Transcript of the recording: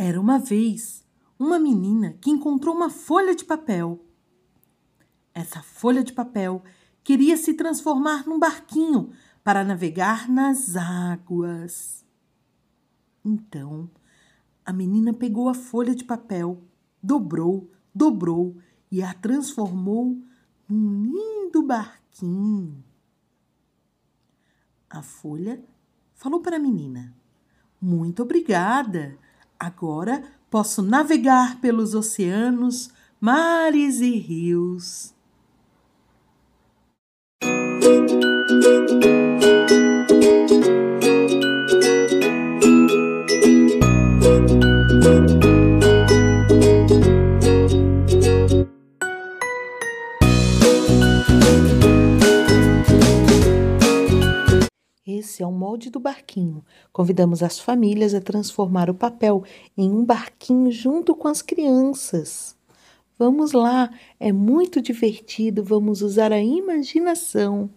Era uma vez uma menina que encontrou uma folha de papel. Essa folha de papel queria se transformar num barquinho para navegar nas águas. Então, a menina pegou a folha de papel, dobrou, dobrou e a transformou num lindo barquinho. A folha falou para a menina: Muito obrigada. Agora posso navegar pelos oceanos, mares e rios. É o molde do barquinho. Convidamos as famílias a transformar o papel em um barquinho junto com as crianças. Vamos lá, é muito divertido, vamos usar a imaginação.